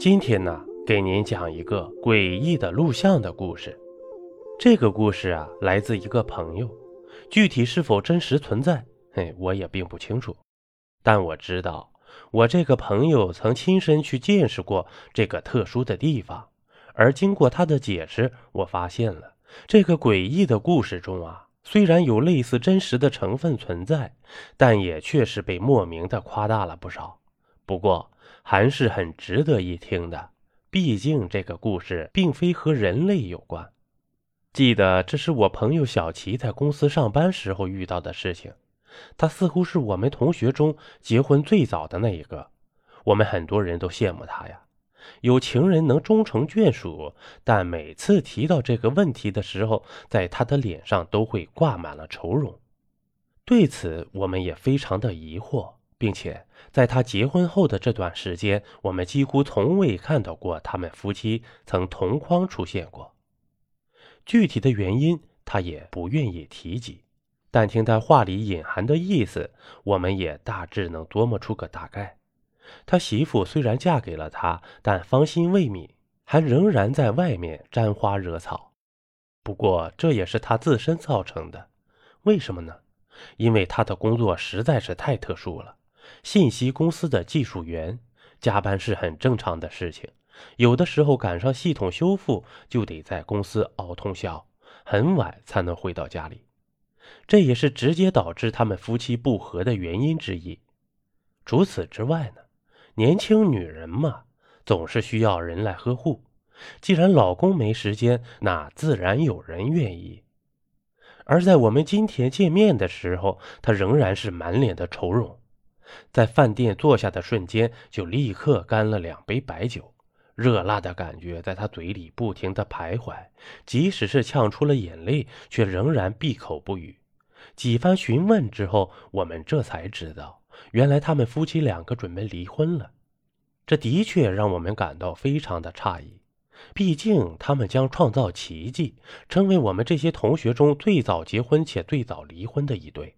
今天呢，给您讲一个诡异的录像的故事。这个故事啊，来自一个朋友，具体是否真实存在，嘿，我也并不清楚。但我知道，我这个朋友曾亲身去见识过这个特殊的地方，而经过他的解释，我发现了这个诡异的故事中啊，虽然有类似真实的成分存在，但也确实被莫名的夸大了不少。不过，还是很值得一听的，毕竟这个故事并非和人类有关。记得这是我朋友小齐在公司上班时候遇到的事情。他似乎是我们同学中结婚最早的那一个，我们很多人都羡慕他呀，有情人能终成眷属。但每次提到这个问题的时候，在他的脸上都会挂满了愁容。对此，我们也非常的疑惑。并且在他结婚后的这段时间，我们几乎从未看到过他们夫妻曾同框出现过。具体的原因，他也不愿意提及。但听他话里隐含的意思，我们也大致能琢磨出个大概。他媳妇虽然嫁给了他，但芳心未泯，还仍然在外面沾花惹草。不过这也是他自身造成的。为什么呢？因为他的工作实在是太特殊了。信息公司的技术员加班是很正常的事情，有的时候赶上系统修复，就得在公司熬通宵，很晚才能回到家里。这也是直接导致他们夫妻不和的原因之一。除此之外呢，年轻女人嘛，总是需要人来呵护。既然老公没时间，那自然有人愿意。而在我们今天见面的时候，她仍然是满脸的愁容。在饭店坐下的瞬间，就立刻干了两杯白酒，热辣的感觉在他嘴里不停的徘徊，即使是呛出了眼泪，却仍然闭口不语。几番询问之后，我们这才知道，原来他们夫妻两个准备离婚了。这的确让我们感到非常的诧异，毕竟他们将创造奇迹，成为我们这些同学中最早结婚且最早离婚的一对。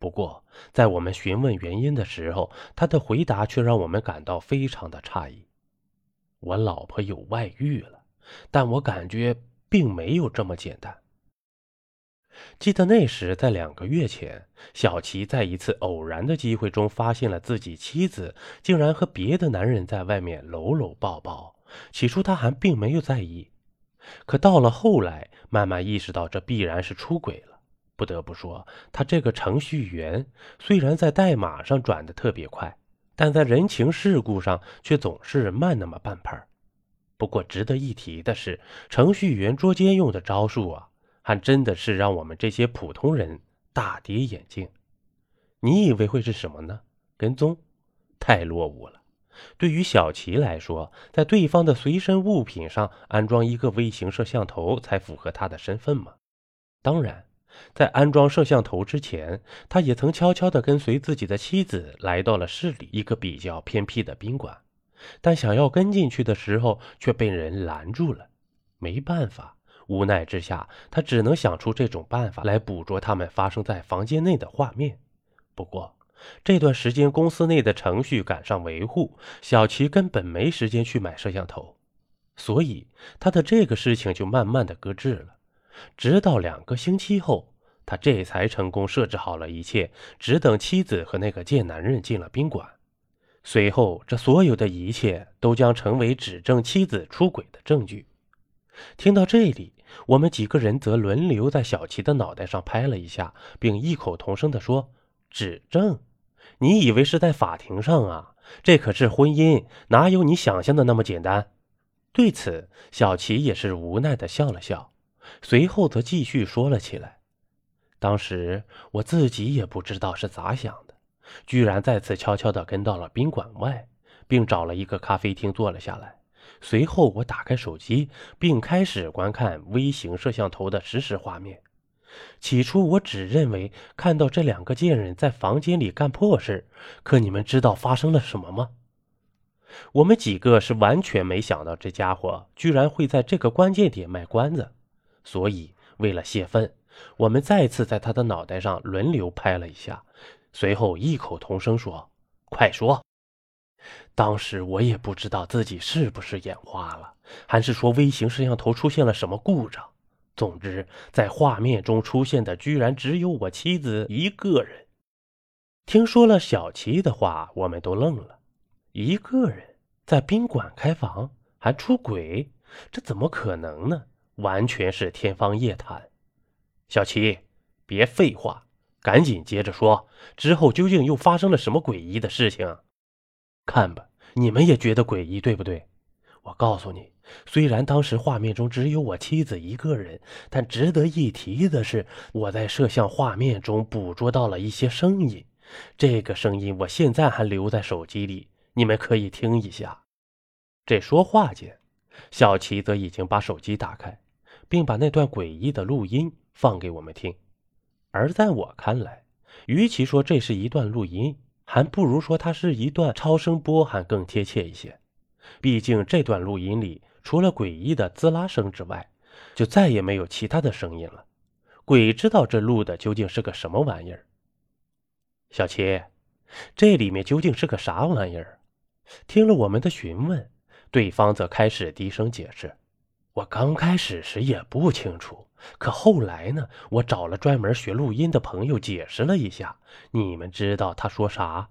不过，在我们询问原因的时候，他的回答却让我们感到非常的诧异。我老婆有外遇了，但我感觉并没有这么简单。记得那时，在两个月前，小齐在一次偶然的机会中发现了自己妻子竟然和别的男人在外面搂搂抱抱。起初他还并没有在意，可到了后来，慢慢意识到这必然是出轨了。不得不说，他这个程序员虽然在代码上转的特别快，但在人情世故上却总是慢那么半拍不过值得一提的是，程序员捉奸用的招数啊，还真的是让我们这些普通人大跌眼镜。你以为会是什么呢？跟踪？太落伍了。对于小齐来说，在对方的随身物品上安装一个微型摄像头才符合他的身份吗？当然。在安装摄像头之前，他也曾悄悄地跟随自己的妻子来到了市里一个比较偏僻的宾馆，但想要跟进去的时候却被人拦住了。没办法，无奈之下，他只能想出这种办法来捕捉他们发生在房间内的画面。不过这段时间公司内的程序赶上维护，小齐根本没时间去买摄像头，所以他的这个事情就慢慢的搁置了。直到两个星期后，他这才成功设置好了一切，只等妻子和那个贱男人进了宾馆。随后，这所有的一切都将成为指证妻子出轨的证据。听到这里，我们几个人则轮流在小齐的脑袋上拍了一下，并异口同声地说：“指证？你以为是在法庭上啊？这可是婚姻，哪有你想象的那么简单？”对此，小齐也是无奈地笑了笑。随后则继续说了起来。当时我自己也不知道是咋想的，居然再次悄悄地跟到了宾馆外，并找了一个咖啡厅坐了下来。随后我打开手机，并开始观看微型摄像头的实时画面。起初我只认为看到这两个贱人在房间里干破事，可你们知道发生了什么吗？我们几个是完全没想到这家伙居然会在这个关键点卖关子。所以，为了泄愤，我们再次在他的脑袋上轮流拍了一下，随后异口同声说：“快说！”当时我也不知道自己是不是眼花了，还是说微型摄像头出现了什么故障。总之，在画面中出现的居然只有我妻子一个人。听说了小齐的话，我们都愣了。一个人在宾馆开房还出轨，这怎么可能呢？完全是天方夜谭。小齐，别废话，赶紧接着说，之后究竟又发生了什么诡异的事情？看吧，你们也觉得诡异，对不对？我告诉你，虽然当时画面中只有我妻子一个人，但值得一提的是，我在摄像画面中捕捉到了一些声音。这个声音我现在还留在手机里，你们可以听一下。这说话间，小齐则已经把手机打开，并把那段诡异的录音放给我们听。而在我看来，与其说这是一段录音，还不如说它是一段超声波，还更贴切一些。毕竟这段录音里，除了诡异的滋啦声之外，就再也没有其他的声音了。鬼知道这录的究竟是个什么玩意儿。小齐，这里面究竟是个啥玩意儿？听了我们的询问，对方则开始低声解释：“我刚开始时也不清楚，可后来呢，我找了专门学录音的朋友解释了一下。你们知道他说啥？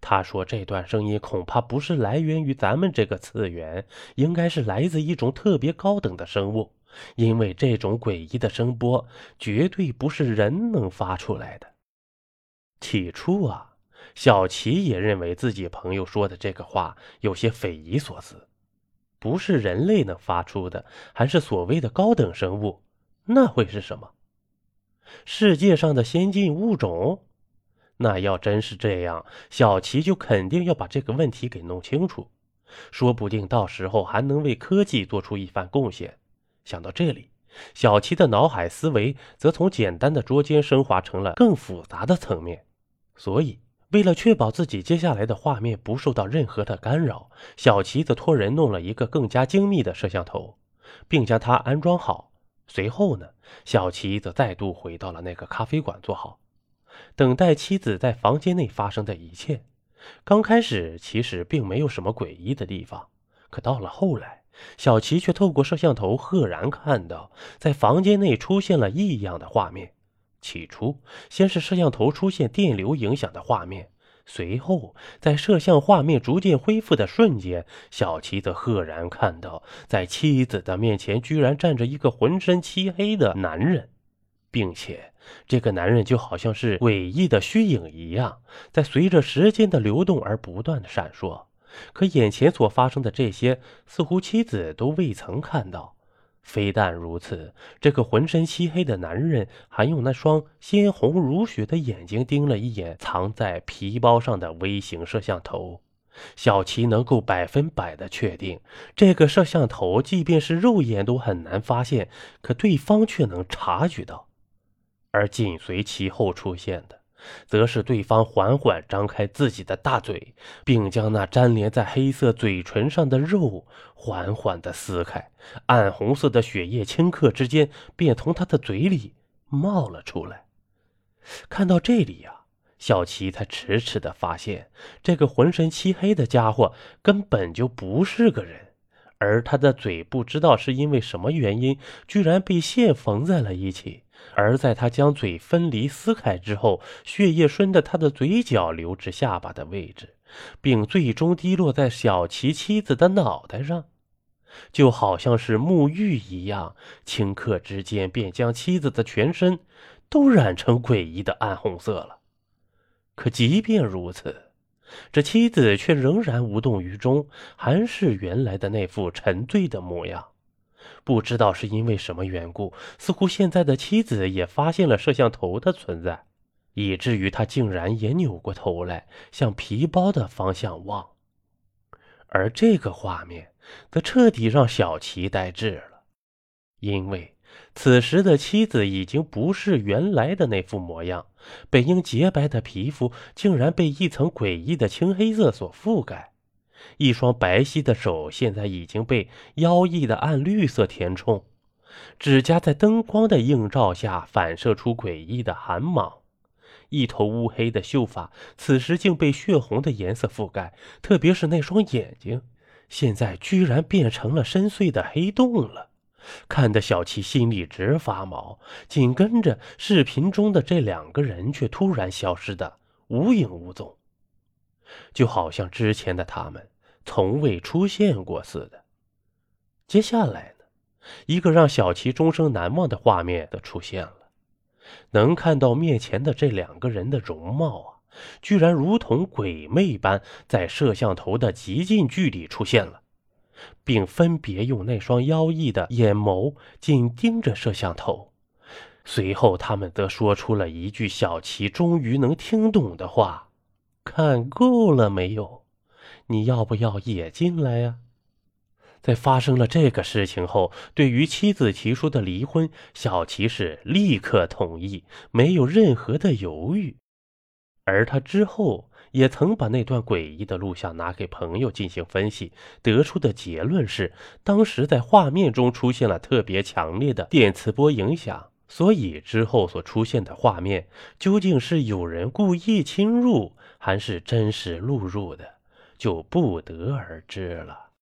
他说这段声音恐怕不是来源于咱们这个次元，应该是来自一种特别高等的生物，因为这种诡异的声波绝对不是人能发出来的。”起初啊，小齐也认为自己朋友说的这个话有些匪夷所思，不是人类能发出的，还是所谓的高等生物？那会是什么？世界上的先进物种？那要真是这样，小齐就肯定要把这个问题给弄清楚，说不定到时候还能为科技做出一番贡献。想到这里。小齐的脑海思维则从简单的捉奸升华成了更复杂的层面。所以，为了确保自己接下来的画面不受到任何的干扰，小齐则托人弄了一个更加精密的摄像头，并将它安装好。随后呢，小齐则再度回到了那个咖啡馆坐好，等待妻子在房间内发生的一切。刚开始其实并没有什么诡异的地方，可到了后来，小齐却透过摄像头赫然看到，在房间内出现了异样的画面。起初，先是摄像头出现电流影响的画面，随后在摄像画面逐渐恢复的瞬间，小齐则赫然看到，在妻子的面前居然站着一个浑身漆黑的男人，并且这个男人就好像是诡异的虚影一样，在随着时间的流动而不断的闪烁。可眼前所发生的这些，似乎妻子都未曾看到。非但如此，这个浑身漆黑的男人还用那双鲜红如血的眼睛盯了一眼藏在皮包上的微型摄像头。小齐能够百分百的确定，这个摄像头即便是肉眼都很难发现，可对方却能察觉到。而紧随其后出现的。则是对方缓缓张开自己的大嘴，并将那粘连在黑色嘴唇上的肉缓缓地撕开，暗红色的血液顷刻之间便从他的嘴里冒了出来。看到这里呀，小琪才迟迟地发现，这个浑身漆黑的家伙根本就不是个人，而他的嘴不知道是因为什么原因，居然被线缝在了一起。而在他将嘴分离撕开之后，血液顺着他的嘴角流至下巴的位置，并最终滴落在小齐妻子的脑袋上，就好像是沐浴一样，顷刻之间便将妻子的全身都染成诡异的暗红色了。可即便如此，这妻子却仍然无动于衷，还是原来的那副沉醉的模样。不知道是因为什么缘故，似乎现在的妻子也发现了摄像头的存在，以至于他竟然也扭过头来向皮包的方向望。而这个画面则彻底让小齐呆滞了，因为此时的妻子已经不是原来的那副模样，本应洁白的皮肤竟然被一层诡异的青黑色所覆盖。一双白皙的手现在已经被妖异的暗绿色填充，指甲在灯光的映照下反射出诡异的寒芒，一头乌黑的秀发，此时竟被血红的颜色覆盖，特别是那双眼睛，现在居然变成了深邃的黑洞了，看得小七心里直发毛。紧跟着，视频中的这两个人却突然消失的无影无踪，就好像之前的他们从未出现过似的。接下来呢，一个让小琪终生难忘的画面的出现了。能看到面前的这两个人的容貌啊，居然如同鬼魅般在摄像头的极近距离出现了，并分别用那双妖异的眼眸紧盯着摄像头。随后，他们则说出了一句小琪终于能听懂的话：“看够了没有？你要不要也进来呀？”在发生了这个事情后，对于妻子提出的离婚，小齐是立刻同意，没有任何的犹豫。而他之后也曾把那段诡异的录像拿给朋友进行分析，得出的结论是，当时在画面中出现了特别强烈的电磁波影响，所以之后所出现的画面究竟是有人故意侵入，还是真实录入的，就不得而知了。